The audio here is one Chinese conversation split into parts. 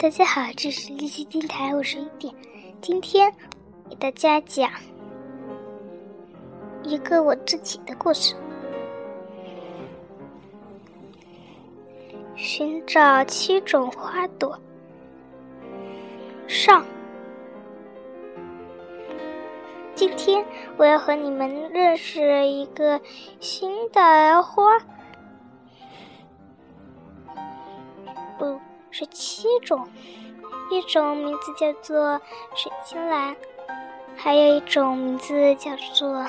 大家好，这是立奇电台，我是一点。今天给大家讲一个我自己的故事，寻找七种花朵。上，今天我要和你们认识一个新的花。不是七种，一种名字叫做水晶兰，还有一种名字叫做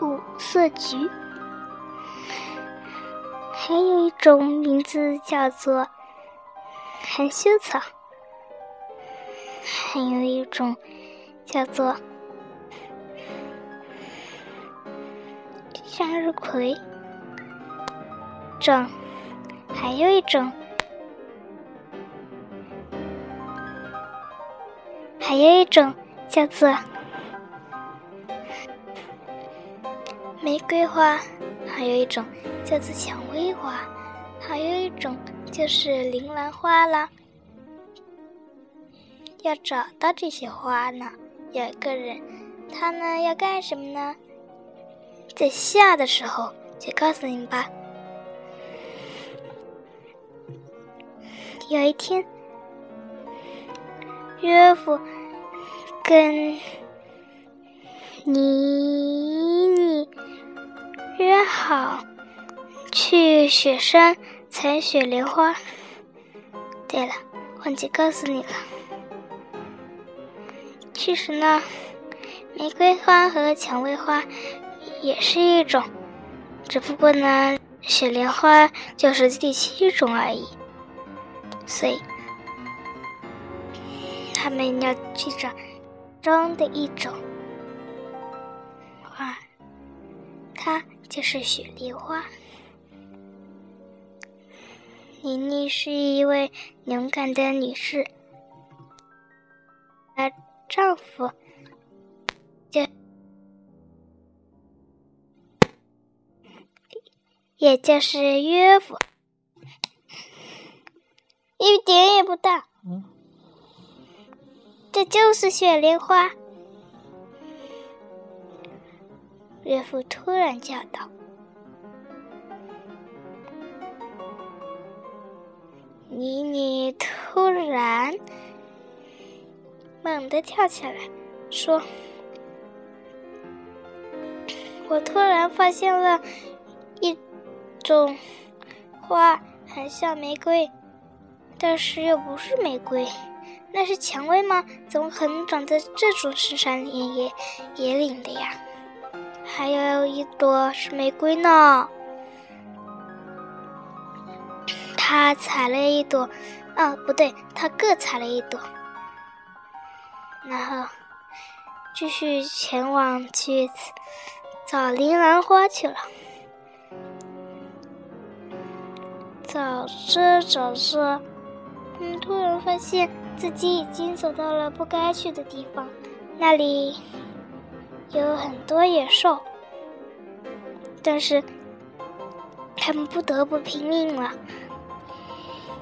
五色菊，还有一种名字叫做含羞草，还有一种叫做向日葵。种，还有一种，还有一种叫做玫瑰花，还有一种叫做蔷薇花，还有一种就是铃兰花啦。要找到这些花呢，有一个人，他呢要干什么呢？在下的时候就告诉你吧。有一天，约夫跟妮妮约好去雪山采雪莲花。对了，忘记告诉你了，其实呢，玫瑰花和蔷薇花也是一种，只不过呢，雪莲花就是第七种而已。所以，他们要去找中的一种花，它就是雪梨花。妮妮是一位勇敢的女士，她丈夫就也就是约夫。一点也不大，这就是雪莲花。岳父突然叫道：“妮妮！”突然猛地跳起来，说：“我突然发现了一种花，很像玫瑰。”但是又不是玫瑰，那是蔷薇吗？怎么可能长在这种深山野野野岭的呀？还有一朵是玫瑰呢。他采了一朵，啊，不对，他各采了一朵，然后继续前往去找铃兰花去了。找着找着。嗯，突然发现自己已经走到了不该去的地方，那里有很多野兽，但是他们不得不拼命了。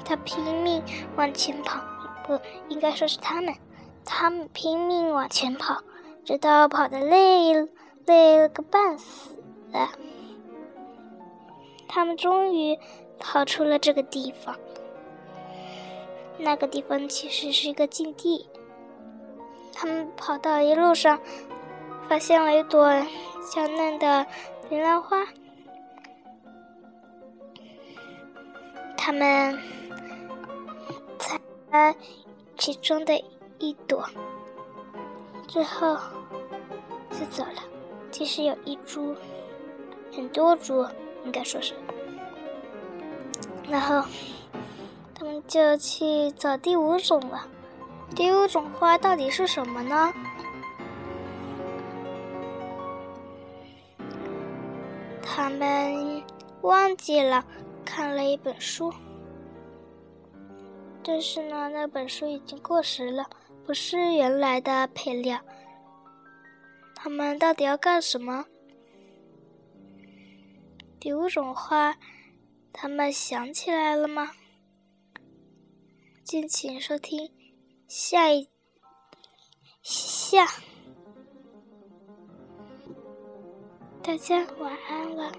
他拼命往前跑，不应该说是他们，他们拼命往前跑，直到跑得累累了个半死，他们终于跑出了这个地方。那个地方其实是一个禁地。他们跑到一路上，发现了一朵娇嫩的铃兰花。他们采了其中的一朵，最后就走了。其实有一株，很多株，应该说是。然后。就去找第五种了。第五种花到底是什么呢？他们忘记了看了一本书，但是呢，那本书已经过时了，不是原来的配料。他们到底要干什么？第五种花。他们想起来了吗？敬请收听下一下，大家晚安了。